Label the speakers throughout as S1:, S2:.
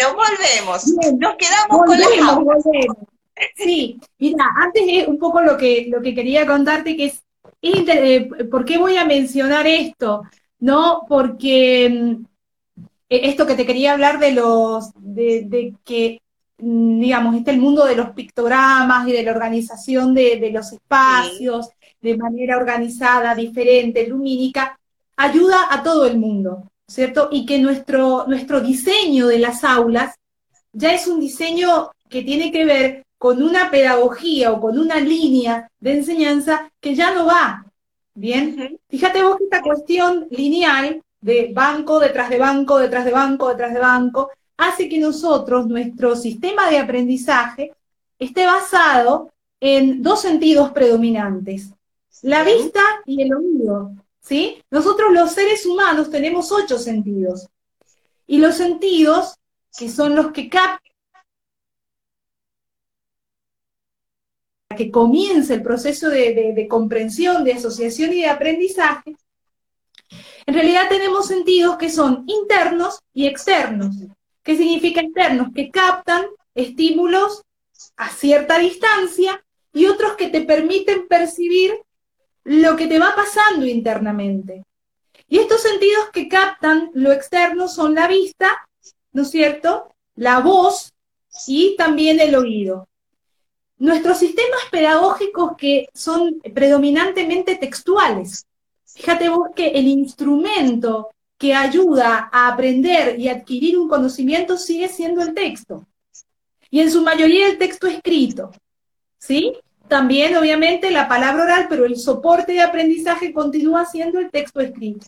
S1: Bueno, volvemos. Nos quedamos con la
S2: volvemos. Sí, mira, antes es un poco lo que, lo que quería contarte, que es, eh, ¿por qué voy a mencionar esto? No, porque mm, e, esto que te quería hablar de los, de, que, mm, digamos, este el mundo de los pictogramas y de la organización de, los espacios de manera organizada, diferente, lumínica, ayuda a todo el mundo, ¿cierto? Y que nuestro, nuestro diseño de las aulas ya es un diseño que tiene que ver con una pedagogía o con una línea de enseñanza que ya no va. Bien, fíjate vos que esta cuestión lineal de banco detrás de banco, detrás de banco, detrás de banco, hace que nosotros, nuestro sistema de aprendizaje, esté basado en dos sentidos predominantes, la vista y el oído. ¿Sí? Nosotros los seres humanos tenemos ocho sentidos. Y los sentidos, que son los que captan que comience el proceso de, comprensión, de asociación y de aprendizaje, en realidad tenemos sentidos que son internos y externos. ¿Qué significa internos? Que captan estímulos a cierta distancia y otros que te permiten percibir lo que te va pasando internamente. Y estos sentidos que captan lo externo son la vista, ¿no es cierto? La voz y también el oído. Nuestros sistemas pedagógicos que son predominantemente textuales. Fíjate vos que el instrumento que ayuda a aprender y adquirir un conocimiento sigue siendo el texto. Y en su mayoría el texto escrito. ¿Sí? También, obviamente, la palabra oral, pero el soporte de aprendizaje continúa siendo el texto escrito.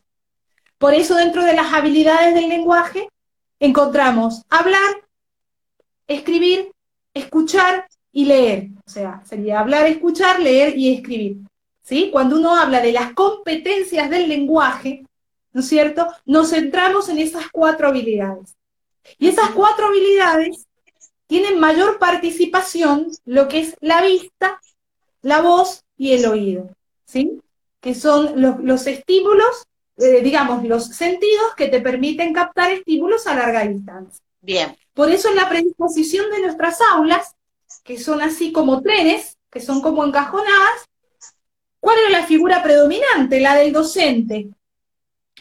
S2: Por eso, dentro de las habilidades del lenguaje, encontramos hablar, escribir, escuchar y leer. O sea, sería hablar, escuchar, leer y escribir. ¿Sí? Cuando uno habla de las competencias del lenguaje, ¿no es cierto? Nos centramos en esas cuatro habilidades. Y esas cuatro habilidades tienen mayor participación lo que es la vista, la voz y el oído, ¿sí? Que son los, estímulos, eh, digamos, los sentidos que te permiten captar estímulos a larga distancia.
S1: Bien.
S2: Por eso en la predisposición de nuestras aulas, que son así como trenes, que son como encajonadas, ¿cuál era la figura predominante? La del docente.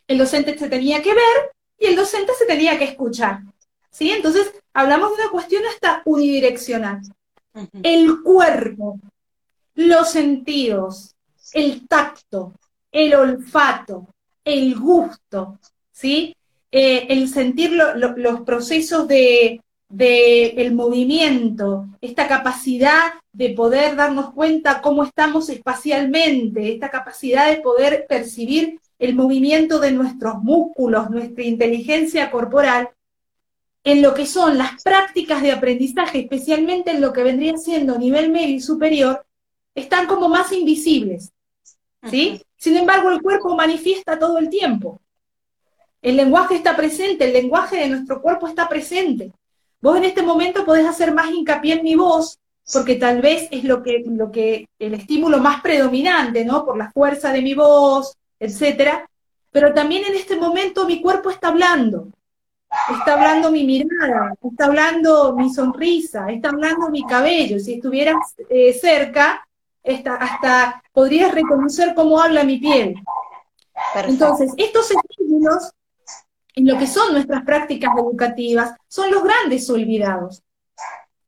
S2: El docente se tenía que ver y el docente se tenía que escuchar. ¿Sí? Entonces, hablamos de una cuestión hasta unidireccional. El cuerpo, los sentidos, el tacto, el olfato, el gusto, ¿sí? Eh, el sentir los procesos de, el movimiento, esta capacidad de poder darnos cuenta cómo estamos espacialmente, esta capacidad de poder percibir el movimiento de nuestros músculos, nuestra inteligencia corporal, en lo que son las prácticas de aprendizaje, especialmente en lo que vendría siendo nivel medio y superior, están como más invisibles. ¿sí? Sin embargo, el cuerpo manifiesta todo el tiempo. El lenguaje está presente, el lenguaje de nuestro cuerpo está presente. Vos en este momento podés hacer más hincapié en mi voz, porque tal vez es lo que, lo que, el estímulo más predominante, ¿no? Por la fuerza de mi voz, etcétera. Pero también en este momento mi cuerpo está hablando. Está hablando mi mirada, está hablando mi sonrisa, está hablando mi cabello. Si estuvieras eh, cerca, hasta podrías reconocer cómo habla mi piel. Entonces, estos estímulos, en lo que son nuestras prácticas educativas, son los grandes olvidados.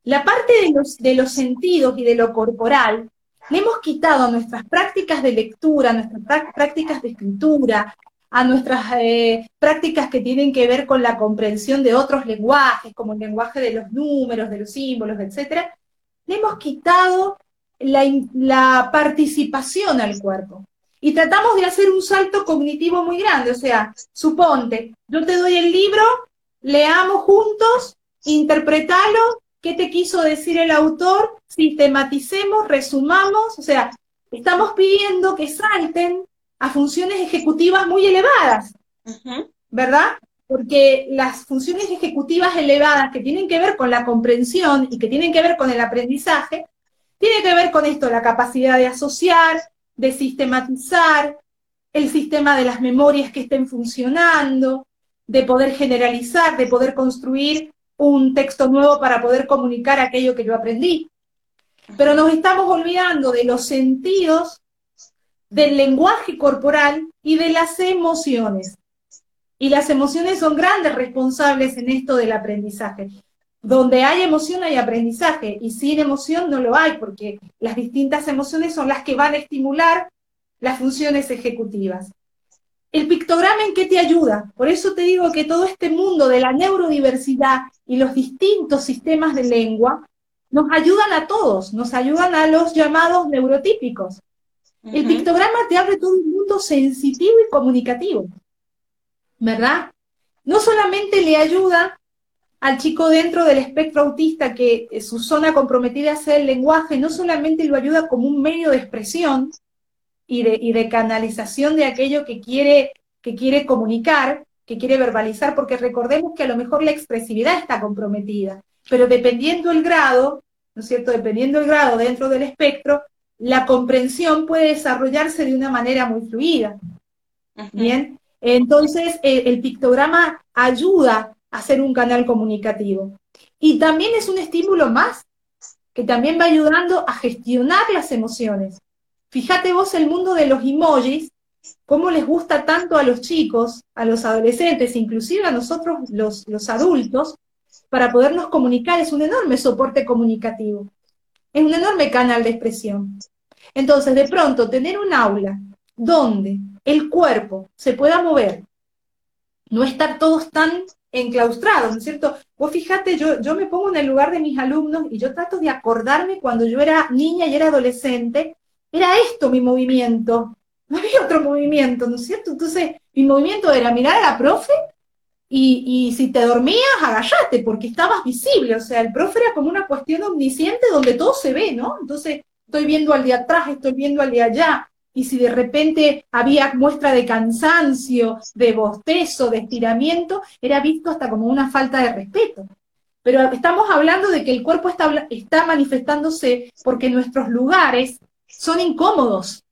S2: La parte de los, de los sentidos y de lo corporal, le hemos quitado a nuestras prácticas de lectura, a nuestras prácticas de escritura, a nuestras eh, prácticas que tienen que ver con la comprensión de otros lenguajes, como el lenguaje de los números, de los símbolos, etc., le hemos quitado la, participación al cuerpo. Y tratamos de hacer un salto cognitivo muy grande, o sea, suponte, yo te doy el libro, leamos juntos, interpretalo, qué te quiso decir el autor, sistematicemos, resumamos, o sea, estamos pidiendo que salten a funciones ejecutivas muy elevadas, ¿verdad? Porque las funciones ejecutivas elevadas que tienen que ver con la comprensión y que tienen que ver con el aprendizaje, tiene que ver con esto, la capacidad de asociar, de sistematizar, el sistema de las memorias que estén funcionando, de poder generalizar, de poder construir un texto nuevo para poder comunicar aquello que yo aprendí. Pero nos estamos olvidando de los sentidos, del lenguaje corporal y de las emociones. Y las emociones son grandes responsables en esto del aprendizaje. Donde hay emoción hay aprendizaje y sin emoción no lo hay porque las distintas emociones son las que van a estimular las funciones ejecutivas. El pictograma en qué te ayuda? Por eso te digo que todo este mundo de la neurodiversidad y los distintos sistemas de lengua nos ayudan a todos, nos ayudan a los llamados neurotípicos. El pictograma te abre todo un mundo sensitivo y comunicativo, ¿verdad? No solamente le ayuda al chico dentro del espectro autista que su zona comprometida es el lenguaje, no solamente lo ayuda como un medio de expresión, y de, canalización de aquello que quiere, que quiere comunicar, que quiere verbalizar, porque recordemos que a lo mejor la expresividad está comprometida, pero dependiendo el grado, ¿no es cierto? Dependiendo el grado dentro del espectro, la comprensión puede desarrollarse de una manera muy fluida. Bien, entonces el pictograma ayuda a ser un canal comunicativo. Y también es un estímulo más, que también va ayudando a gestionar las emociones. Fíjate vos el mundo de los emojis, cómo les gusta tanto a los chicos, a los adolescentes, inclusive a nosotros los, los adultos, para podernos comunicar. Es un enorme soporte comunicativo, es un enorme canal de expresión. Entonces, de pronto, tener un aula donde el cuerpo se pueda mover, no estar todos tan enclaustrados, ¿no es cierto? Vos fíjate, yo, yo me pongo en el lugar de mis alumnos y yo trato de acordarme cuando yo era niña y era adolescente, era esto mi movimiento, no había otro movimiento, ¿no es cierto? Entonces, mi movimiento era mirar a la profe y, si te dormías, agallate, porque estabas visible, o sea, el profe era como una cuestión omnisciente donde todo se ve, ¿no? Entonces, estoy viendo al de atrás, estoy viendo al de allá, y si de repente había muestra de cansancio, de bostezo, de estiramiento, era visto hasta como una falta de respeto. Pero estamos hablando de que el cuerpo está, está manifestándose porque nuestros lugares son incómodos.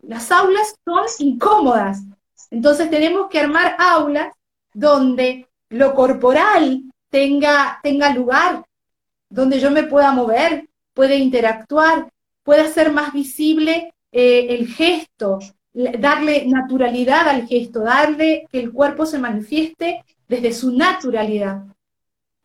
S2: Las aulas son incómodas. Entonces tenemos que armar aulas donde lo corporal tenga, tenga lugar, donde yo me pueda mover, pueda interactuar, pueda ser más visible eh, el gesto, darle naturalidad al gesto, darle que el cuerpo se manifieste desde su naturalidad.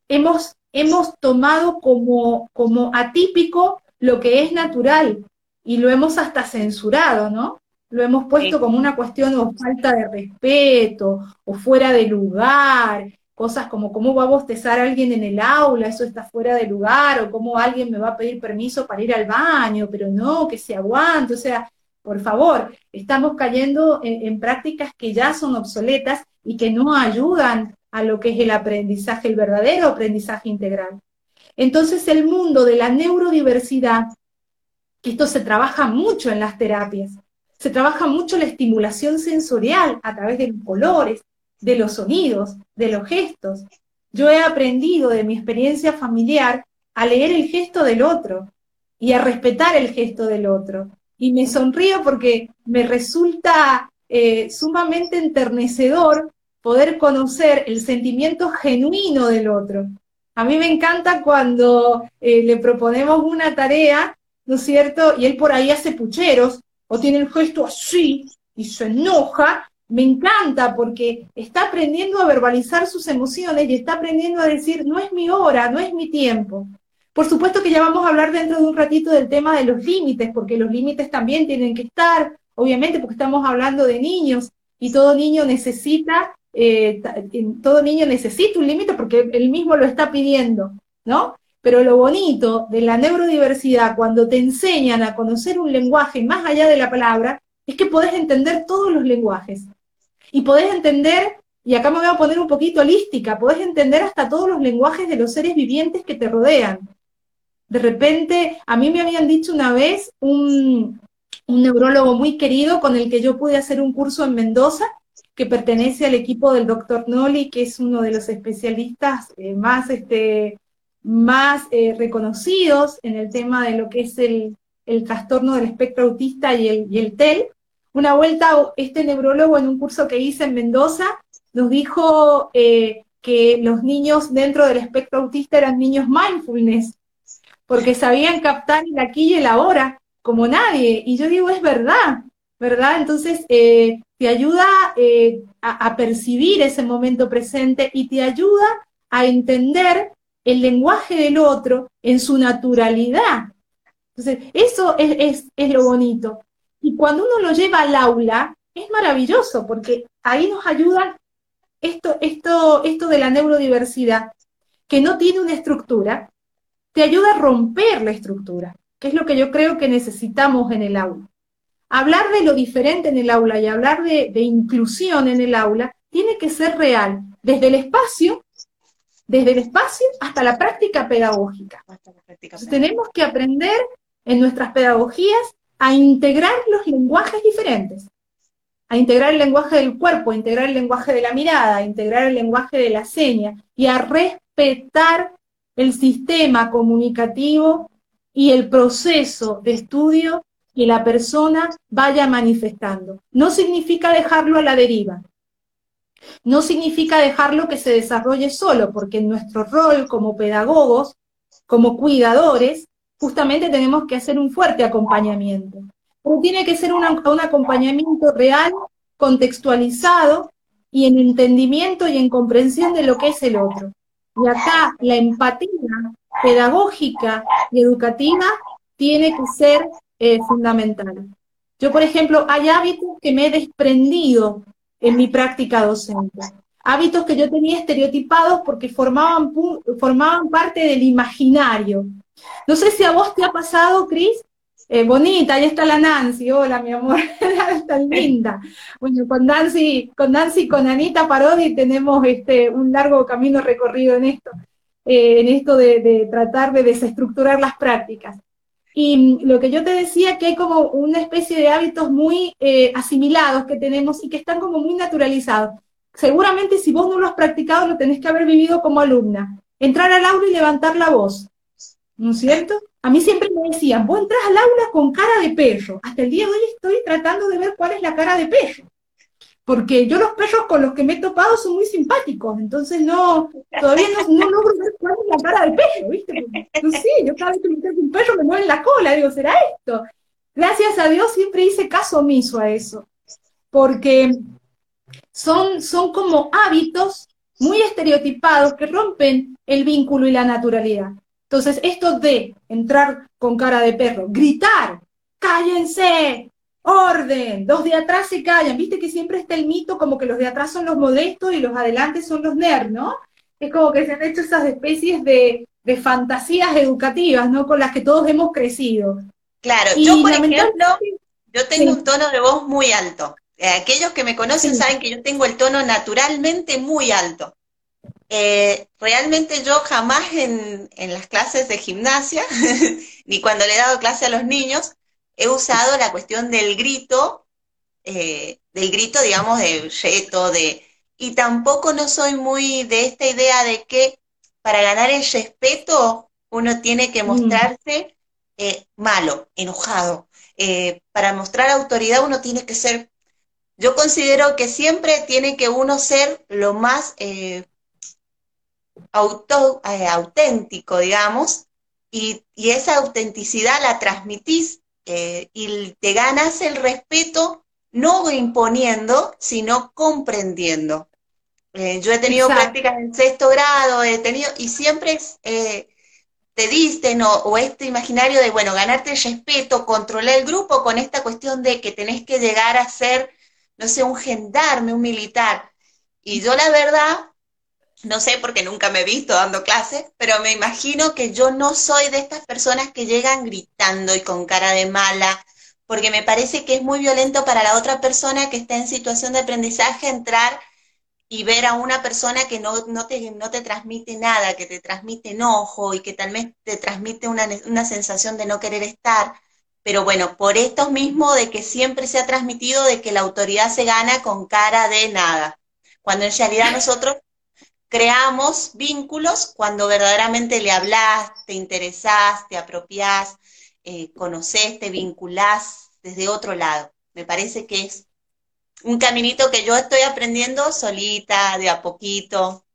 S2: Hemos, hemos tomado como, como atípico lo que es natural, y lo hemos hasta censurado, ¿no? Lo hemos puesto como una cuestión o falta de respeto o fuera de lugar, cosas como cómo va a bostezar alguien en el aula, eso está fuera de lugar, o cómo alguien me va a pedir permiso para ir al baño, pero no, que se aguante, o sea, por favor, estamos cayendo en, prácticas que ya son obsoletas y que no ayudan a lo que es el aprendizaje, el verdadero aprendizaje integral. Entonces el mundo de la neurodiversidad que esto se trabaja mucho en las terapias. Se trabaja mucho la estimulación sensorial a través de los colores, de los sonidos, de los gestos. Yo he aprendido de mi experiencia familiar a leer el gesto del otro y a respetar el gesto del otro. Y me sonrío porque me resulta eh, sumamente enternecedor poder conocer el sentimiento genuino del otro. A mí me encanta cuando eh, le proponemos una tarea ¿no es cierto? Y él por ahí hace pucheros o tiene el gesto así y se enoja. Me encanta porque está aprendiendo a verbalizar sus emociones y está aprendiendo a decir, no es mi hora, no es mi tiempo. Por supuesto que ya vamos a hablar dentro de un ratito del tema de los límites, porque los límites también tienen que estar, obviamente, porque estamos hablando de niños y todo niño necesita, eh, todo niño necesita un límite porque él mismo lo está pidiendo, ¿no? Pero lo bonito de la neurodiversidad, cuando te enseñan a conocer un lenguaje más allá de la palabra, es que podés entender todos los lenguajes. Y podés entender, y acá me voy a poner un poquito holística, podés entender hasta todos los lenguajes de los seres vivientes que te rodean. De repente, a mí me habían dicho una vez un, neurólogo muy querido con el que yo pude hacer un curso en Mendoza, que pertenece al equipo del doctor Noli, que es uno de los especialistas eh, más este, más eh, reconocidos en el tema de lo que es el, trastorno del espectro autista el, y el TEL. Una vuelta, este neurólogo en un curso que hice en Mendoza nos dijo, eh, que los niños dentro del espectro autista eran niños mindfulness, porque sabían captar el aquí y el ahora como nadie. Y yo digo, es verdad, ¿verdad? Entonces, eh, te ayuda eh, a, percibir ese momento presente y te ayuda a entender el lenguaje del otro en su naturalidad. Entonces, eso es, lo bonito. Y cuando uno lo lleva al aula, es maravilloso, porque ahí nos ayuda esto, esto, esto de la neurodiversidad, que no tiene una estructura, te ayuda a romper la estructura, que es lo que yo creo que necesitamos en el aula. Hablar de lo diferente en el aula y hablar de, inclusión en el aula tiene que ser real, desde el espacio, desde el espacio hasta la práctica pedagógica. tenemos que aprender en nuestras pedagogías a integrar los lenguajes diferentes, a integrar el lenguaje del cuerpo, a integrar el lenguaje de la mirada, a integrar el lenguaje de la seña y a respetar el sistema comunicativo y el proceso de estudio que la persona vaya manifestando. No significa dejarlo a la deriva. No significa dejarlo que se desarrolle solo, porque en nuestro rol como pedagogos, como cuidadores, justamente tenemos que hacer un fuerte acompañamiento. Pero tiene que ser un acompañamiento real, contextualizado y en entendimiento y en comprensión de lo que es el otro. Y acá la empatía pedagógica y educativa tiene que ser eh, fundamental. Yo, por ejemplo, hay hábitos que me he desprendido en mi práctica docente. Hábitos que yo tenía estereotipados porque formaban, formaban parte del imaginario. No sé si a vos te ha pasado, Cris, eh, bonita, ahí está la Nancy, hola mi amor, tan linda. Bueno, con Nancy, con Nancy con Anita Parodi tenemos este, un largo camino recorrido en esto, eh, en esto de, tratar de desestructurar las prácticas. Y lo que yo te decía, que hay como una especie de hábitos muy eh, asimilados que tenemos y que están como muy naturalizados. Seguramente si vos no lo has practicado, lo tenés que haber vivido como alumna. Entrar al aula y levantar la voz, ¿no es cierto? A mí siempre me decían, vos entras al aula con cara de perro. Hasta el día de hoy estoy tratando de ver cuál es la cara de perro. Porque yo los perros con los que me he topado son muy simpáticos, entonces no, todavía no, logro ver cuál es la cara de perro, ¿viste? no yo cada vez que me encuentro un perro me mueve la cola, digo, ¿será esto? Gracias a Dios siempre hice caso omiso a eso, porque son, son como hábitos muy estereotipados que rompen el vínculo y la naturalidad. Entonces, esto de entrar con cara de perro, gritar, cállense, orden, los de atrás se callan, viste que siempre está el mito como que los de atrás son los modestos y los adelante son los nerds, ¿no? Es como que se han hecho esas especies de, fantasías educativas, ¿no? Con las que todos hemos crecido.
S1: Claro, yo por ejemplo, yo tengo un tono de voz muy alto. Eh, aquellos que me conocen saben que yo tengo el tono naturalmente muy alto. Eh, realmente yo jamás en, las clases de gimnasia, ni cuando le he dado clase a los niños, he usado la cuestión del grito, eh, del grito, digamos, de reto, de... Y tampoco no soy muy de esta idea de que para ganar el respeto uno tiene que mostrarse eh, malo, enojado. para mostrar autoridad uno tiene que ser... Yo considero que siempre tiene que uno ser lo más auto, eh, auténtico, digamos, y, esa autenticidad la transmitís eh, y te ganas el respeto no imponiendo, sino comprendiendo. Eh, yo he tenido prácticas en sexto grado, he tenido, y siempre te dicen, o, este imaginario de, bueno, ganarte el respeto, controlar el grupo con esta cuestión de que tenés que llegar a ser, no sé, un gendarme, un militar. Y yo la verdad no sé porque nunca me he visto dando clases, pero me imagino que yo no soy de estas personas que llegan gritando y con cara de mala, porque me parece que es muy violento para la otra persona que está en situación de aprendizaje entrar y ver a una persona que no, no, te, no te transmite nada, que te transmite enojo y que tal vez te transmite una, una sensación de no querer estar. Pero bueno, por esto mismo de que siempre se ha transmitido de que la autoridad se gana con cara de nada, cuando en realidad nosotros creamos vínculos cuando verdaderamente le hablas, te interesás, te apropiás, eh, conocés, te vinculás desde otro lado. Me parece que es un caminito que yo estoy aprendiendo solita, de a poquito.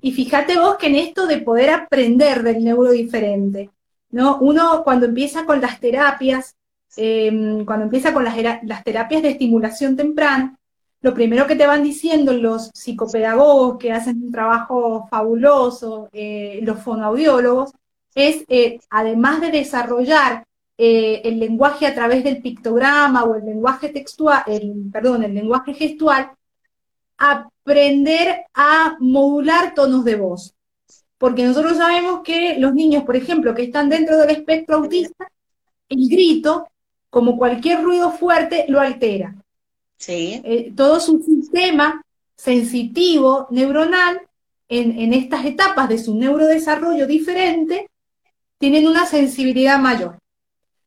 S2: Y fíjate vos que en esto de poder aprender del neurodiferente, ¿no? Uno cuando empieza con las terapias, em, cuando empieza con las, las, terapias de estimulación temprana, lo primero que te van diciendo los psicopedagogos que hacen un trabajo fabuloso, eh, los fonoaudiólogos, es, eh, además de desarrollar eh, el lenguaje a través del pictograma o el lenguaje textual, el, perdón, el lenguaje gestual, aprender a modular tonos de voz. Porque nosotros sabemos que los niños, por ejemplo, que están dentro del espectro autista, el grito, como cualquier ruido fuerte, lo altera. Sí. Eh, todo su sistema sensitivo neuronal en, en, estas etapas de su neurodesarrollo diferente tienen una sensibilidad mayor.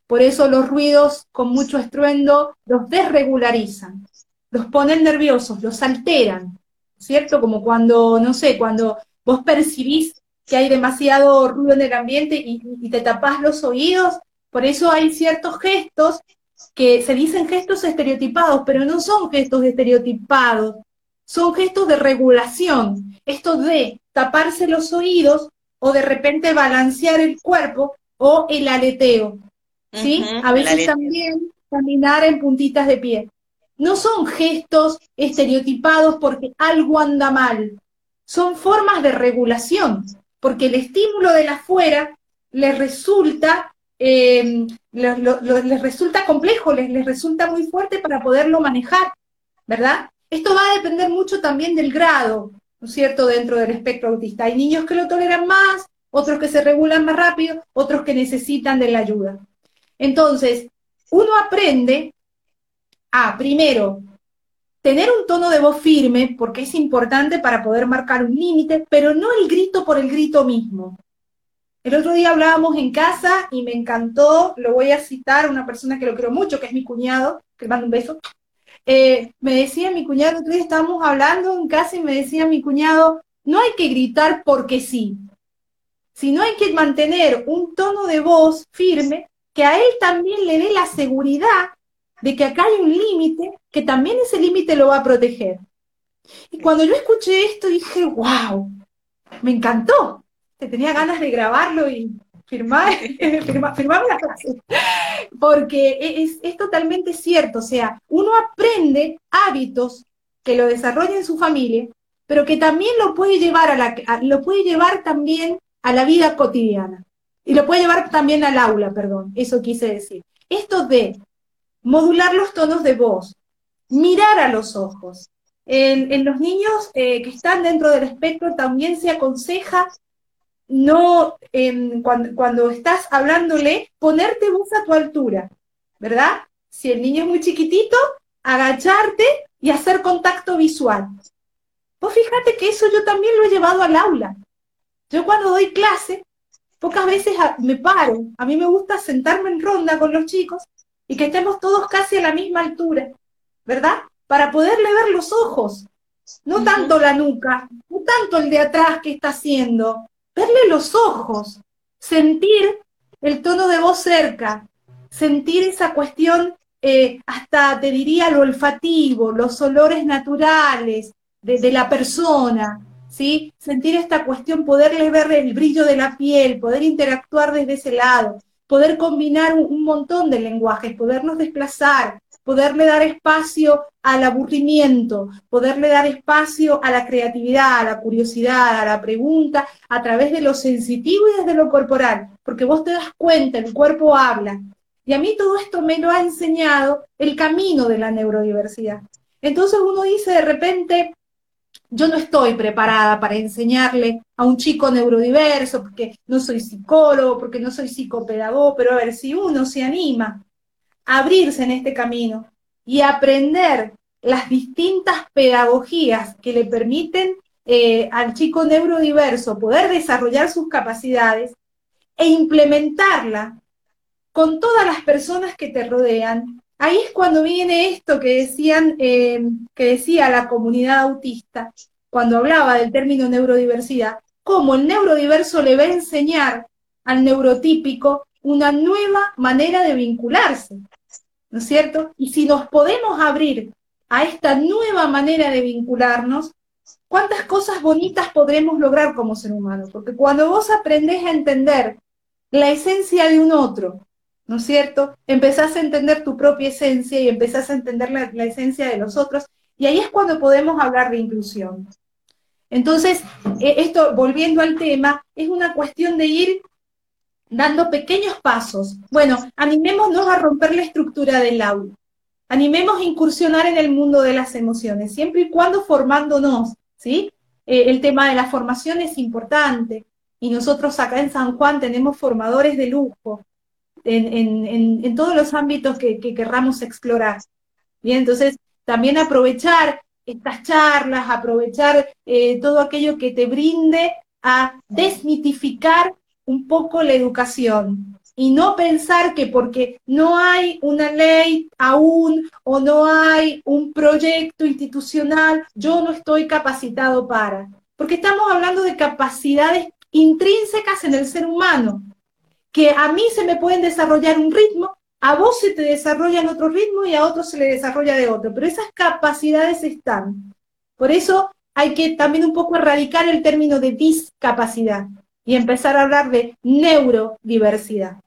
S2: Por eso los ruidos con mucho estruendo los desregularizan, los ponen nerviosos, los alteran, ¿cierto? Como cuando, no sé, cuando vos percibís que hay demasiado ruido en el ambiente y, te tapás los oídos, por eso hay ciertos gestos que se dicen gestos estereotipados, pero no son gestos estereotipados, son gestos de regulación, esto de taparse los oídos o de repente balancear el cuerpo o el aleteo, ¿sí? A veces también caminar en puntitas de pie. No son gestos estereotipados porque algo anda mal, son formas de regulación, porque el estímulo de la afuera les resulta, eh, les, resulta complejo, les, les resulta muy fuerte para poderlo manejar, ¿verdad? Esto va a depender mucho también del grado, ¿no es cierto?, dentro del espectro autista. Hay niños que lo toleran más, otros que se regulan más rápido, otros que necesitan de la ayuda. Entonces, uno aprende a, primero, tener un tono de voz firme, porque es importante para poder marcar un límite, pero no el grito por el grito mismo. El otro día hablábamos en casa y me encantó, lo voy a citar, una persona que lo creo mucho, que es mi cuñado, que le mando un beso. Eh, me decía mi cuñado, el otro día estábamos hablando en casa y me decía mi cuñado, no hay que gritar porque sí, sino hay que mantener un tono de voz firme que a él también le dé la seguridad de que acá hay un límite, que también ese límite lo va a proteger. Y cuando yo escuché esto dije, wow, me encantó. Te tenía ganas de grabarlo y firmar, firmar, la clase. Porque es, es, totalmente cierto. O sea, uno aprende hábitos que lo desarrolla en su familia, pero que también lo puede llevar a la, lo puede llevar también a la vida cotidiana. Y lo puede llevar también al aula, perdón, eso quise decir. Esto de modular los tonos de voz, mirar a los ojos. En, los niños eh, que están dentro del espectro también se aconseja no, cuando, cuando, estás hablándole, ponerte voz a tu altura, ¿verdad? Si el niño es muy chiquitito, agacharte y hacer contacto visual. Vos fíjate que eso yo también lo he llevado al aula. Yo cuando doy clase, pocas veces me paro. A mí me gusta sentarme en ronda con los chicos y que estemos todos casi a la misma altura, ¿verdad? Para poderle ver los ojos, no tanto la nuca, no tanto el de atrás que está haciendo, verle los ojos, sentir el tono de voz cerca, sentir esa cuestión, eh, hasta te diría lo olfativo, los olores naturales de la persona, ¿sí? Sentir esta cuestión, poderle ver el brillo de la piel, poder interactuar desde ese lado, poder combinar un, montón de lenguajes, podernos desplazar, poderle dar espacio al aburrimiento, poderle dar espacio a la creatividad, a la curiosidad, a la pregunta, a través de lo sensitivo y desde lo corporal, porque vos te das cuenta, el cuerpo habla. Y a mí todo esto me lo ha enseñado el camino de la neurodiversidad. Entonces uno dice de repente, yo no estoy preparada para enseñarle a un chico neurodiverso, porque no soy psicólogo, porque no soy psicopedagogo, pero a ver, si uno se anima abrirse en este camino y aprender las distintas pedagogías que le permiten eh, al chico neurodiverso poder desarrollar sus capacidades e implementarla con todas las personas que te rodean, Ahí es cuando viene esto que decían, eh, que decía la comunidad autista, cuando hablaba del término neurodiversidad, cómo el neurodiverso le va a enseñar al neurotípico una nueva manera de vincularse, ¿no es cierto? Y si nos podemos abrir a esta nueva manera de vincularnos, cuántas cosas bonitas podremos lograr como ser humano. Porque cuando vos aprendés a entender la esencia de un otro, ¿no es cierto? Empezás a entender tu propia esencia y empezás a entender la, esencia de los otros, y ahí es cuando podemos hablar de inclusión. Entonces, e, esto, volviendo al tema, es una cuestión de ir dando pequeños pasos. Bueno, animémonos a romper la estructura del aula. Animemos a incursionar en el mundo de las emociones, siempre y cuando formándonos, ¿sí? Eh, el tema de la formación es importante y nosotros acá en San Juan tenemos formadores de lujo en, todos los ámbitos que, querramos explorar. Bien, entonces también aprovechar estas charlas, aprovechar eh, todo aquello que te brinde a desmitificar un poco la educación, y no pensar que porque no hay una ley aún o no hay un proyecto institucional, yo no estoy capacitado para. Porque estamos hablando de capacidades intrínsecas en el ser humano, que a mí se me pueden desarrollar un ritmo, a vos se te desarrolla en otro ritmo y a otro se le desarrolla de otro, pero esas capacidades están. Por eso hay que también un poco erradicar el término de discapacidad y empezar a hablar de neurodiversidad,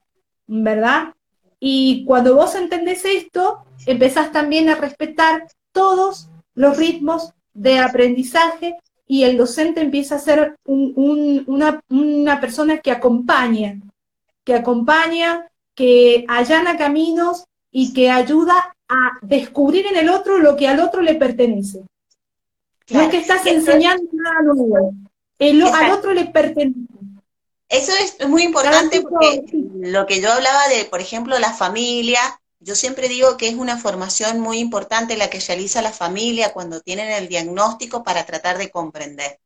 S2: ¿verdad? Y cuando vos entendés esto, empezás también a respetar todos los ritmos de aprendizaje y el docente empieza a ser una, una persona que acompaña, que acompaña, que allana caminos y que ayuda a descubrir en el otro lo que al otro le pertenece. No es que estás enseñando nada nuevo, al otro le pertenece.
S1: Eso es muy importante porque lo que yo hablaba de, por ejemplo, la familia, yo siempre digo que es una formación muy importante la que realiza la familia cuando tienen el diagnóstico para tratar de comprender.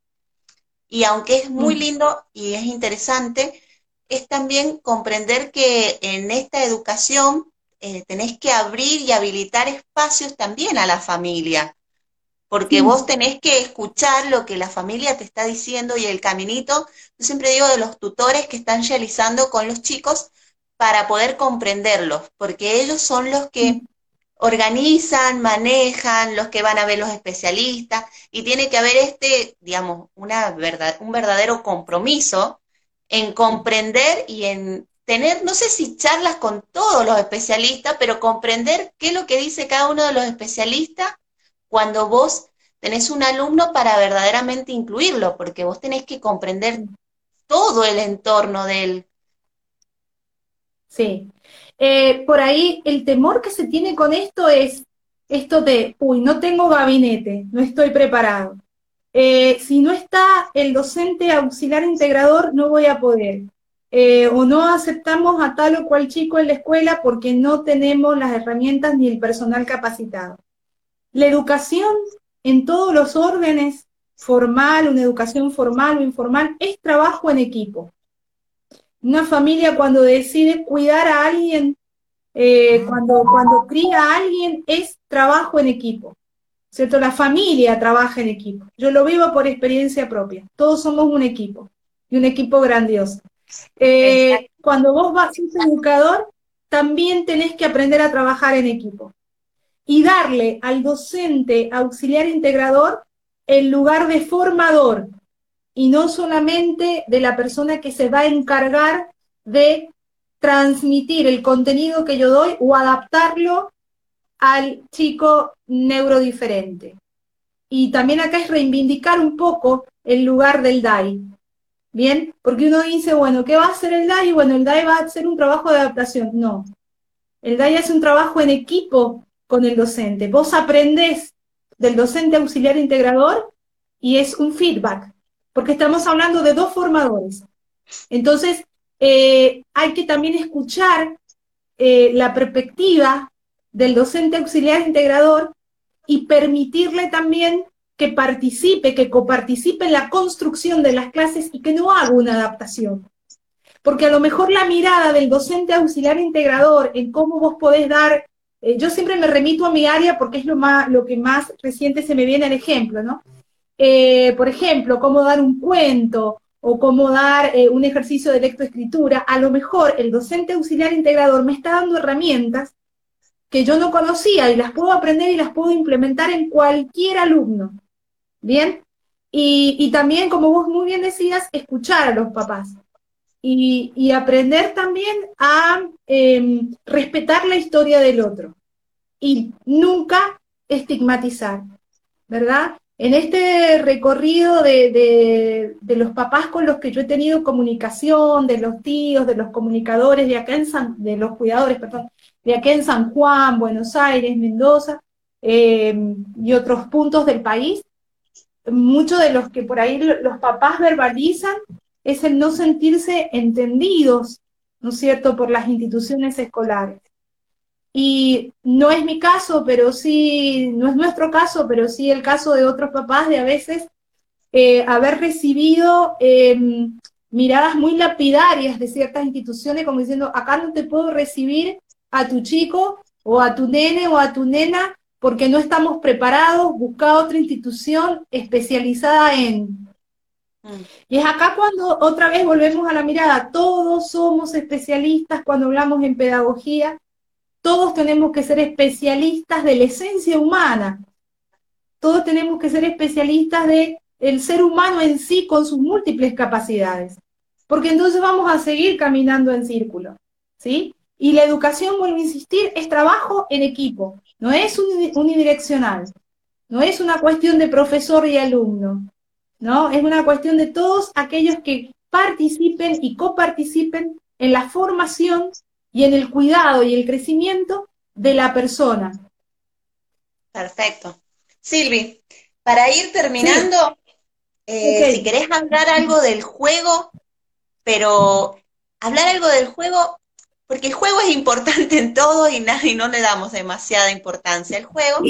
S1: Y aunque es muy mm. lindo y es interesante, es también comprender que en esta educación eh, tenés que abrir y habilitar espacios también a la familia porque vos tenés que escuchar lo que la familia te está diciendo y el caminito, yo siempre digo de los tutores que están realizando con los chicos para poder comprenderlos, porque ellos son los que organizan, manejan, los que van a ver los especialistas, y tiene que haber este, digamos, una verdad, un verdadero compromiso en comprender y en tener, no sé si charlas con todos los especialistas, pero comprender qué es lo que dice cada uno de los especialistas cuando vos tenés un alumno para verdaderamente incluirlo, porque vos tenés que comprender todo el entorno de él.
S2: Sí. Eh, por ahí el temor que se tiene con esto es esto de, uy, no tengo gabinete, no estoy preparado. Eh, si no está el docente auxiliar integrador, no voy a poder. Eh, o no aceptamos a tal o cual chico en la escuela porque no tenemos las herramientas ni el personal capacitado. La educación en todos los órdenes, formal, una educación formal o informal, es trabajo en equipo. Una familia cuando decide cuidar a alguien, eh, cuando, cuando cría a alguien, es trabajo en equipo. ¿Cierto? La familia trabaja en equipo. Yo lo vivo por experiencia propia. Todos somos un equipo y un equipo grandioso. Eh, cuando vos vas a ser educador, también tenés que aprender a trabajar en equipo y darle al docente auxiliar integrador el lugar de formador y no solamente de la persona que se va a encargar de transmitir el contenido que yo doy o adaptarlo al chico neurodiferente. Y también acá es reivindicar un poco el lugar del DAI. Bien, porque uno dice, bueno, ¿qué va a hacer el DAI? Bueno, el DAI va a hacer un trabajo de adaptación. No, el DAI hace un trabajo en equipo con el docente. Vos aprendés del docente auxiliar integrador y es un feedback, porque estamos hablando de dos formadores. Entonces, eh, hay que también escuchar eh, la perspectiva del docente auxiliar integrador y permitirle también que participe, que coparticipe en la construcción de las clases y que no haga una adaptación. Porque a lo mejor la mirada del docente auxiliar integrador en cómo vos podés dar eh, yo siempre me remito a mi área porque es lo, más, lo que más reciente se me viene al ejemplo, ¿no? Eh, por ejemplo, cómo dar un cuento o cómo dar eh, un ejercicio de lectoescritura, a lo mejor el docente auxiliar integrador me está dando herramientas que yo no conocía y las puedo aprender y las puedo implementar en cualquier alumno. ¿Bien? Y, también, como vos muy bien decías, escuchar a los papás. Y, aprender también a em, respetar la historia del otro. Y nunca estigmatizar, ¿verdad? En este recorrido de, los papás con los que yo he tenido comunicación, de los tíos, de los comunicadores de acá en San, de los cuidadores, perdón, de acá en San Juan, Buenos Aires, Mendoza eh, y otros puntos del país, muchos de los que por ahí los papás verbalizan es el no sentirse entendidos, ¿no es cierto?, por las instituciones escolares. Y no es mi caso, pero sí, no es nuestro caso, pero sí el caso de otros papás de a veces eh, haber recibido em, miradas muy lapidarias de ciertas instituciones, como diciendo, acá no te puedo recibir a tu chico o a tu nene o a tu nena porque no estamos preparados, busca otra institución especializada en. Y es acá cuando otra vez volvemos a la mirada, todos somos especialistas cuando hablamos en pedagogía todos tenemos que ser especialistas de la esencia humana. Todos tenemos que ser especialistas de el ser humano en sí con sus múltiples capacidades. Porque entonces vamos a seguir caminando en círculo, ¿sí? Y la educación, vuelvo a insistir, es trabajo en equipo, no es unidireccional, no es una cuestión de profesor y alumno, ¿no? Es una cuestión de todos aquellos que participen y coparticipen en la formación y en el cuidado y el crecimiento de la persona.
S1: Perfecto. Silvi, para ir terminando, eh, si querés hablar algo del juego, pero hablar algo del juego, porque el juego es importante en todo y, y no le damos demasiada importancia al juego,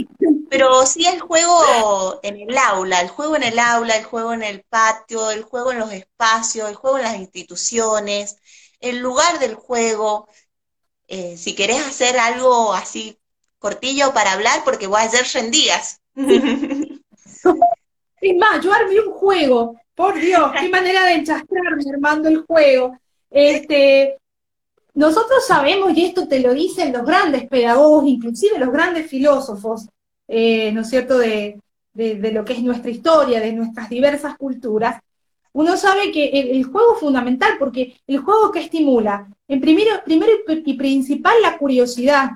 S1: pero sí el juego en el aula, el juego en el aula, el juego en el patio, el juego en los espacios, el juego en las instituciones, el lugar del juego, eh, si querés hacer algo así cortillo para hablar, porque vos ayer rendías.
S2: es más, yo armé un juego, por Dios, qué manera de enchastrarme armando el juego. Este, nosotros sabemos, y esto te lo dicen los grandes pedagogos, inclusive los grandes filósofos, eh, ¿no es cierto?, de, lo que es nuestra historia, de nuestras diversas culturas, uno sabe que el, juego es fundamental porque el juego que estimula, en primero, primero y principal, la curiosidad.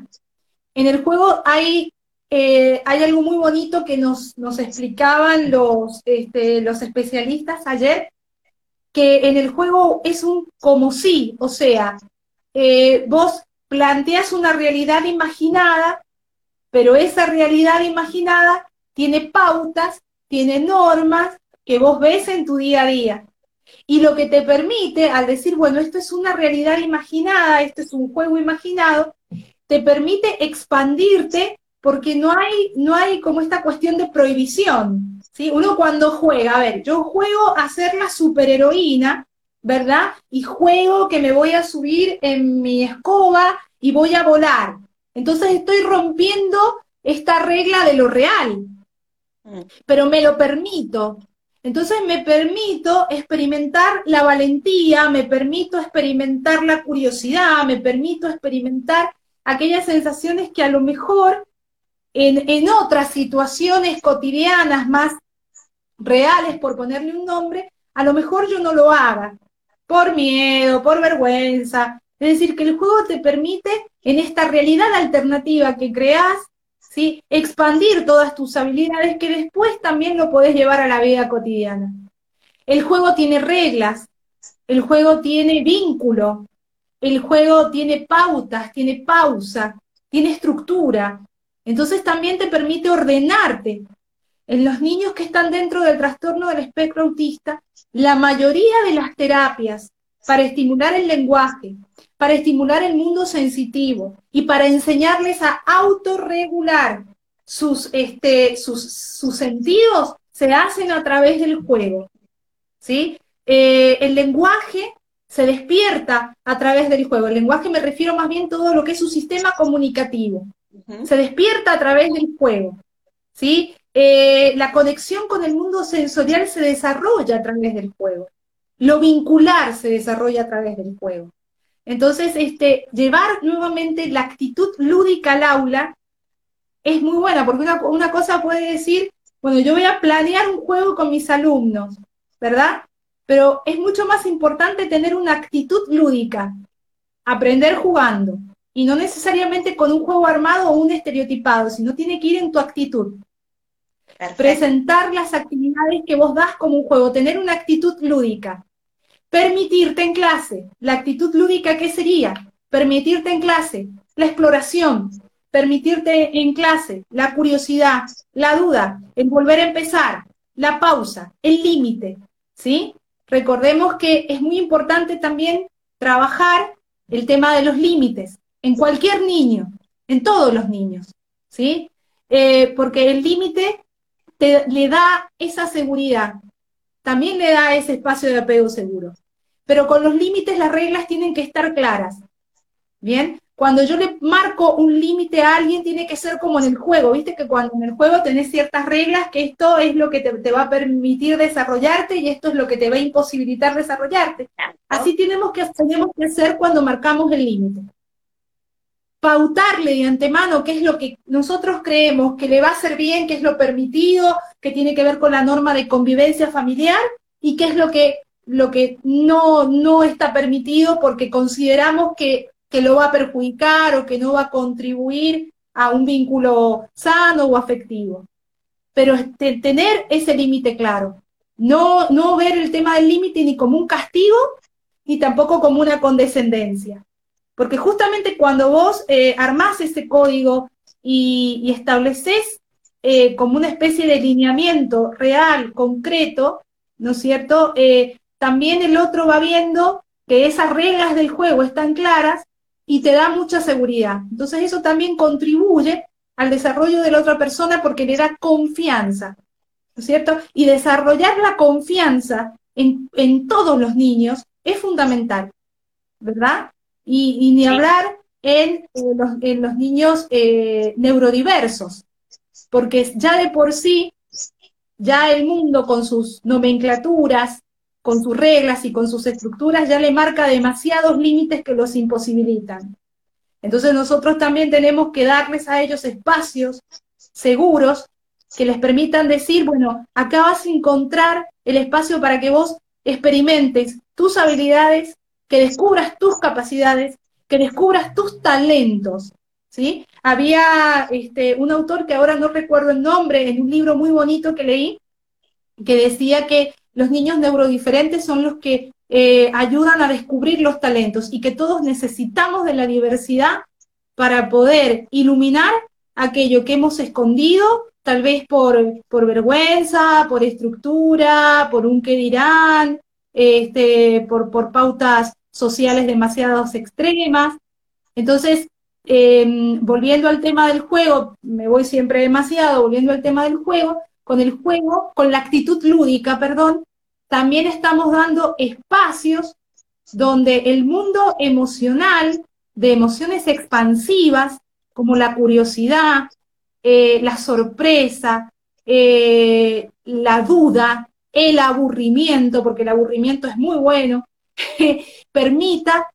S2: En el juego hay, eh, hay algo muy bonito que nos, nos explicaban los, este, los especialistas ayer, que en el juego es un como si, o sea, eh, vos planteas una realidad imaginada, pero esa realidad imaginada tiene pautas, tiene normas, que vos ves en tu día a día. Y lo que te permite, al decir, bueno, esto es una realidad imaginada, esto es un juego imaginado, te permite expandirte porque no hay, no hay como esta cuestión de prohibición. ¿sí? Uno cuando juega, a ver, yo juego a ser la superheroína, ¿verdad? Y juego que me voy a subir en mi escoba y voy a volar. Entonces estoy rompiendo esta regla de lo real, mm. pero me lo permito, entonces me permito experimentar la valentía, me permito experimentar la curiosidad, me permito experimentar aquellas sensaciones que a lo mejor en, otras situaciones cotidianas más reales, por ponerle un nombre, a lo mejor yo no lo haga, por miedo, por vergüenza. Es decir, que el juego te permite en esta realidad alternativa que creas ¿sí? Expandir todas tus habilidades que después también lo podés llevar a la vida cotidiana. El juego tiene reglas, el juego tiene vínculo, el juego tiene pautas, tiene pausa, tiene estructura. Entonces también te permite ordenarte. En los niños que están dentro del trastorno del espectro autista, la mayoría de las terapias para estimular el lenguaje, para estimular el mundo sensitivo y para enseñarles a autorregular sus, este, sus, sus sentidos, se hacen a través del juego. ¿sí? Eh, el lenguaje se despierta a través del juego. El lenguaje me refiero más bien a todo lo que es su sistema comunicativo. Se despierta a través del juego. ¿sí? Eh, la conexión con el mundo sensorial se desarrolla a través del juego. Lo vincular se desarrolla a través del juego. Entonces, este, llevar nuevamente la actitud lúdica al aula es muy buena, porque una, cosa puede decir, bueno, yo voy a planear un juego con mis alumnos, ¿verdad? Pero es mucho más importante tener una actitud lúdica, aprender jugando, y no necesariamente con un juego armado o un estereotipado, sino tiene que ir en tu actitud. Presentar las actividades que vos das como un juego, tener una actitud lúdica. Permitirte en clase. La actitud lúdica, ¿qué sería? Permitirte en clase la exploración, permitirte en clase la curiosidad, la duda, el volver a empezar, la pausa, el límite, ¿sí? Recordemos que es muy importante también trabajar el tema de los límites en cualquier niño, en todos los niños, ¿sí? Eh, porque el límite le da esa seguridad, también le da ese espacio de apego seguro. Pero con los límites las reglas tienen que estar claras. Bien, cuando yo le marco un límite a alguien, tiene que ser como en el juego, viste que cuando en el juego tenés ciertas reglas, que esto es lo que te, va a permitir desarrollarte y esto es lo que te va a imposibilitar desarrollarte. Así tenemos que, tenemos que hacer cuando marcamos el límite pautarle de antemano qué es lo que nosotros creemos que le va a hacer bien, qué es lo permitido, que tiene que ver con la norma de convivencia familiar y qué es lo que, lo que no, no está permitido porque consideramos que, que lo va a perjudicar o que no va a contribuir a un vínculo sano o afectivo. Pero tener ese límite claro, no, no ver el tema del límite ni como un castigo ni tampoco como una condescendencia. Porque justamente cuando vos eh, armás ese código y, estableces eh, como una especie de lineamiento real, concreto, ¿no es cierto? Eh, también el otro va viendo que esas reglas del juego están claras y te da mucha seguridad. Entonces eso también contribuye al desarrollo de la otra persona porque le da confianza, ¿no es cierto? Y desarrollar la confianza en, en todos los niños es fundamental, ¿verdad? Y, ni hablar en, los, niños eh, neurodiversos, porque ya de por sí, ya el mundo con sus nomenclaturas, con sus reglas y con sus estructuras, ya le marca demasiados límites que los imposibilitan. Entonces nosotros también tenemos que darles a ellos espacios seguros que les permitan decir, bueno, acá vas a encontrar el espacio para que vos experimentes tus habilidades que descubras tus capacidades, que descubras tus talentos. ¿sí? Había este, un autor que ahora no recuerdo el nombre, en un libro muy bonito que leí, que decía que los niños neurodiferentes son los que eh, ayudan a descubrir los talentos y que todos necesitamos de la diversidad para poder iluminar aquello que hemos escondido, tal vez por, por vergüenza, por estructura, por un qué dirán, este, por, por pautas sociales demasiado extremas. Entonces, em, volviendo al tema del juego, me voy siempre demasiado, volviendo al tema del juego, con el juego, con la actitud lúdica, perdón, también estamos dando espacios donde el mundo emocional, de emociones expansivas, como la curiosidad, eh, la sorpresa, eh, la duda, el aburrimiento, porque el aburrimiento es muy bueno, permita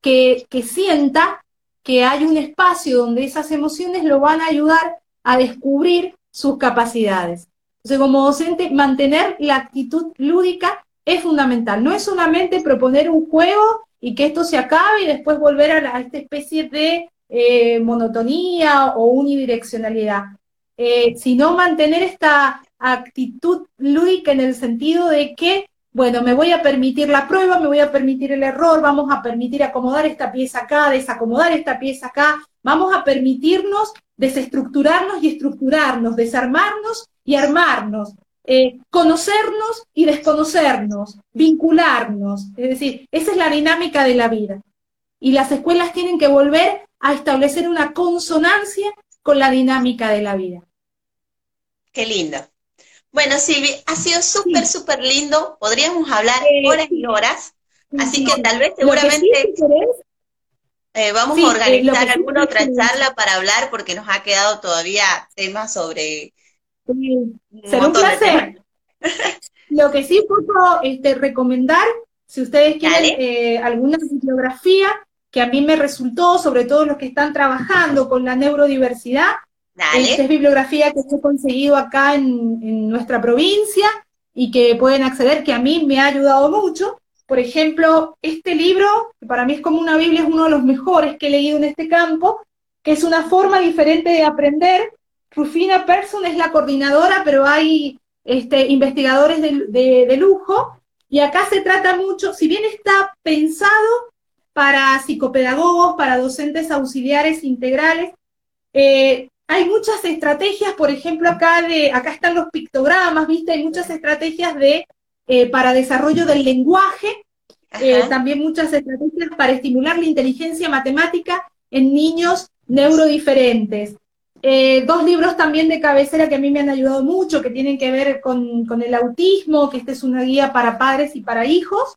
S2: que, sienta que hay un espacio donde esas emociones lo van a ayudar a descubrir sus capacidades. Entonces, como docente, mantener la actitud lúdica es fundamental. No es solamente proponer un juego y que esto se acabe y después volver a, esta especie de eh, monotonía o unidireccionalidad, eh, sino mantener esta actitud lúdica en el sentido de que bueno, me voy a permitir la prueba, me voy a permitir el error, vamos a permitir acomodar esta pieza acá, desacomodar esta pieza acá, vamos a permitirnos desestructurarnos y estructurarnos, desarmarnos y armarnos, eh, conocernos y desconocernos, vincularnos. Es decir, esa es la dinámica de la vida. Y las escuelas tienen que volver a establecer una consonancia con la dinámica de la vida.
S1: Qué lindo. Bueno, Silvi, ha sido súper, súper lindo. Podríamos hablar horas y horas. Así que tal vez seguramente eh, vamos a eh, organizar alguna otra charla para hablar porque nos ha quedado todavía temas sobre...
S2: un placer. Lo que sí puedo este, recomendar, si ustedes quieren eh, alguna bibliografía que a mí me resultó, sobre todo los que están trabajando con la neurodiversidad, Esta es bibliografía que he conseguido acá en, nuestra provincia y que pueden acceder, que a mí me ha ayudado mucho. Por ejemplo, este libro, que para mí es como una Biblia, es uno de los mejores que he leído en este campo, que es una forma diferente de aprender. Rufina Persson es la coordinadora, pero hay este, investigadores de lujo. Y acá se trata mucho, si bien está pensado para psicopedagogos, para docentes auxiliares integrales, eh, hay muchas estrategias, por ejemplo, acá, de, acá están los pictogramas, ¿viste? Hay muchas estrategias de, eh, para desarrollo del lenguaje, eh, también muchas estrategias para estimular la inteligencia matemática en niños neurodiferentes. Dos libros también de cabecera que a mí me han ayudado mucho, que tienen que ver con, con el autismo, que esta es una guía para padres y para hijos.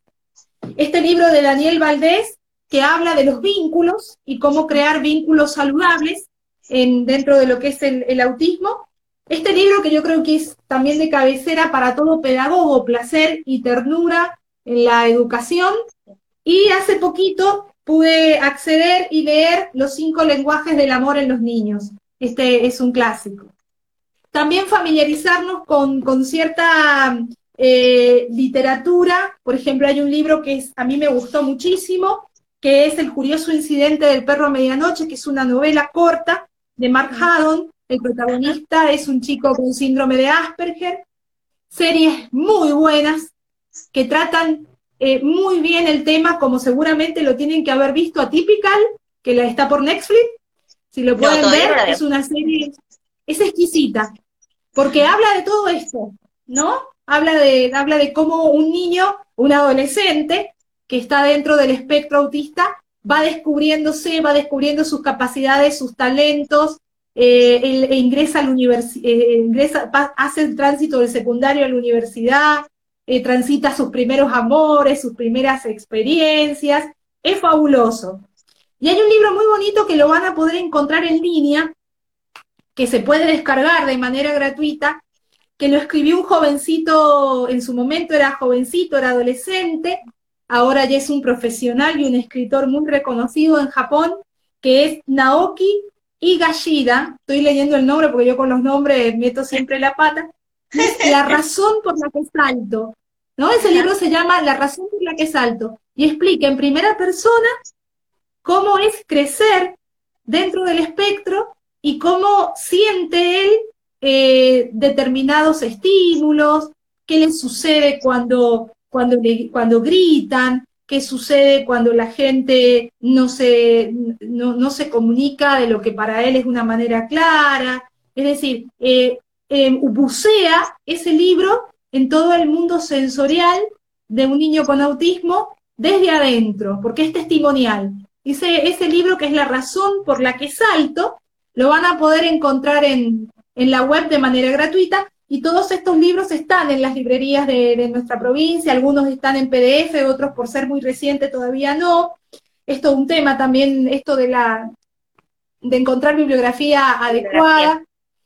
S2: Este libro de Daniel Valdés, que habla de los vínculos y cómo crear vínculos saludables dentro de lo que es el, autismo. Este libro que yo creo que es también de cabecera para todo pedagogo, placer y ternura en la educación. Y hace poquito pude acceder y leer Los cinco lenguajes del amor en los niños. Este es un clásico. También familiarizarnos con, cierta eh, literatura. Por ejemplo, hay un libro que es, a mí me gustó muchísimo, que es El curioso incidente del perro a medianoche, que es una novela corta de Mark Haddon. El protagonista es un chico con síndrome de Asperger. Series muy buenas que tratan eh, muy bien el tema, como seguramente lo tienen que haber visto a Typical, que la está por Netflix. Si lo pueden ver, es una serie, es exquisita, porque habla de todo esto, ¿no? Habla de, habla de cómo un niño, un adolescente, que está dentro del espectro autista, va descubriéndose, va descubriendo sus capacidades, sus talentos, eh, e ingresa a la universidad, eh, ingresa, hace el tránsito del secundario a la universidad, eh, transita sus primeros amores, sus primeras experiencias, es fabuloso. Y hay un libro muy bonito que lo van a poder encontrar en línea, que se puede descargar de manera gratuita, que lo escribió un jovencito, en su momento era jovencito, era adolescente, ahora ya es un profesional y un escritor muy reconocido en Japón, que es Naoki Higashida. Estoy leyendo el nombre porque yo con los nombres meto siempre la pata. La razón por la que salto. ¿no? Ese libro se llama La razón por la que salto y explica en primera persona cómo es crecer dentro del espectro y cómo siente él eh, determinados estímulos, qué le sucede cuando cuando, cuando gritan, qué sucede cuando la gente no se, no, se comunica de lo que para él es una manera clara. Es decir, eh, eh, bucea ese libro en todo el mundo sensorial de un niño con autismo desde adentro, porque es testimonial. Ese, ese libro que es la razón por la que salto, lo van a poder encontrar en, en la web de manera gratuita y todos estos libros están en las librerías de, nuestra provincia, algunos están en PDF, otros por ser muy reciente todavía no. Esto es un tema también, esto de la de encontrar bibliografía adecuada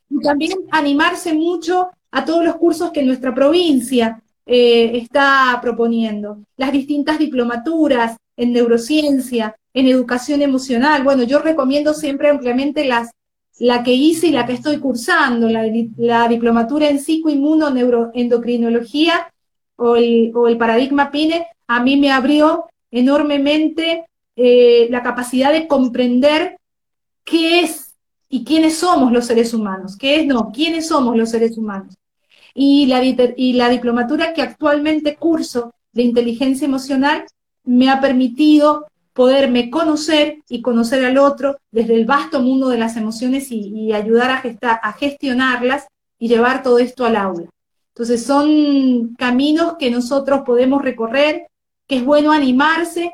S2: y también animarse mucho a todos los cursos que nuestra provincia eh, está proponiendo, las distintas diplomaturas en neurociencia, en educación emocional. Bueno, yo recomiendo siempre ampliamente las la que hice y la que estoy cursando, la, diplomatura en psicoinmunoneuroendocrinología o el, o el paradigma PINE, a mí me abrió enormemente eh, la capacidad de comprender qué es y quiénes somos los seres humanos, qué es, no, quiénes somos los seres humanos. Y la, y la diplomatura que actualmente curso de inteligencia emocional me ha permitido poderme conocer y conocer al otro desde el vasto mundo de las emociones y, ayudar a, a gestionarlas y llevar todo esto al aula. Entonces son caminos que nosotros podemos recorrer, que es bueno animarse,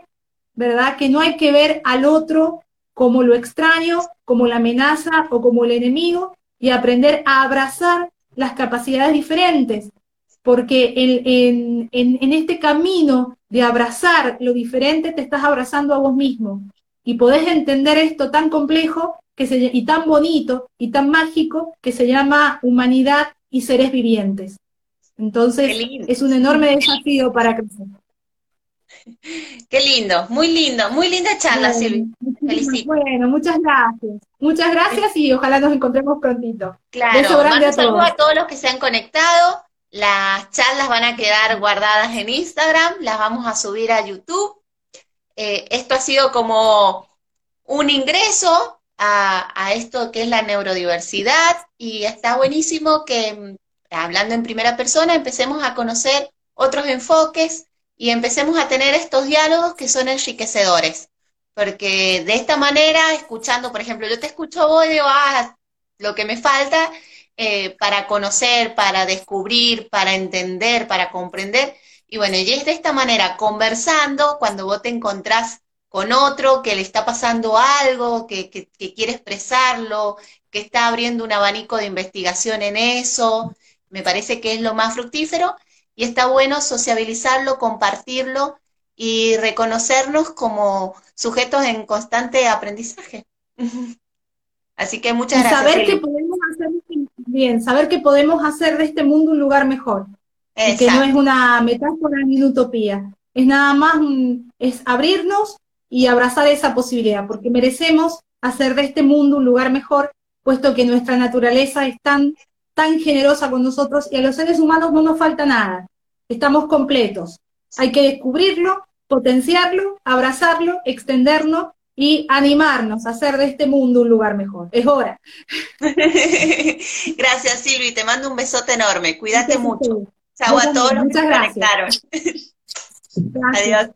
S2: ¿verdad? Que no hay que ver al otro como lo extraño, como la amenaza o como el enemigo y aprender a abrazar las capacidades diferentes, porque en, en este camino de abrazar lo diferente, te estás abrazando a vos mismo. Y podés entender esto tan complejo que se, y tan bonito y tan mágico que se llama humanidad y seres vivientes. Entonces, es un enorme desafío para crecer.
S1: Qué lindo, muy lindo, muy linda charla, Silvia. felicito.
S2: Bueno, muchas gracias. Muchas gracias y ojalá nos encontremos prontito.
S1: Claro, un saludo a todos los que se han conectado. Las charlas van a quedar guardadas en Instagram, las vamos a subir a YouTube. Eh, esto ha sido como un ingreso a, esto que es la neurodiversidad y está buenísimo que, mm, hablando en primera persona, empecemos a conocer otros enfoques y empecemos a tener estos diálogos que son enriquecedores. Porque de esta manera, escuchando, por ejemplo, yo te escucho vos y digo, ah, lo que me falta eh, para conocer, para descubrir, para entender, para comprender. Y bueno, y es de esta manera, conversando, cuando vos te encontrás con otro que le está pasando algo, que, que, que quiere expresarlo, que está abriendo un abanico de investigación en eso, me parece que es lo más fructífero y está bueno sociabilizarlo, compartirlo y reconocernos como sujetos en constante aprendizaje. Así que muchas gracias.
S2: Saber que podemos bien, saber que podemos hacer de este mundo un lugar mejor. Y que no es una metáfora ni una utopía. Es nada más es abrirnos y abrazar esa posibilidad, porque merecemos hacer de este mundo un lugar mejor, puesto que nuestra naturaleza es tan, tan generosa con nosotros y a los seres humanos no nos falta nada. Estamos completos. Hay que descubrirlo, potenciarlo, abrazarlo, extendernos y animarnos a hacer de este mundo un lugar mejor. Es hora.
S1: gracias, Silvi. Te mando un besote enorme. Cuídate mucho. Chao a todos los que se conectaron. Adiós.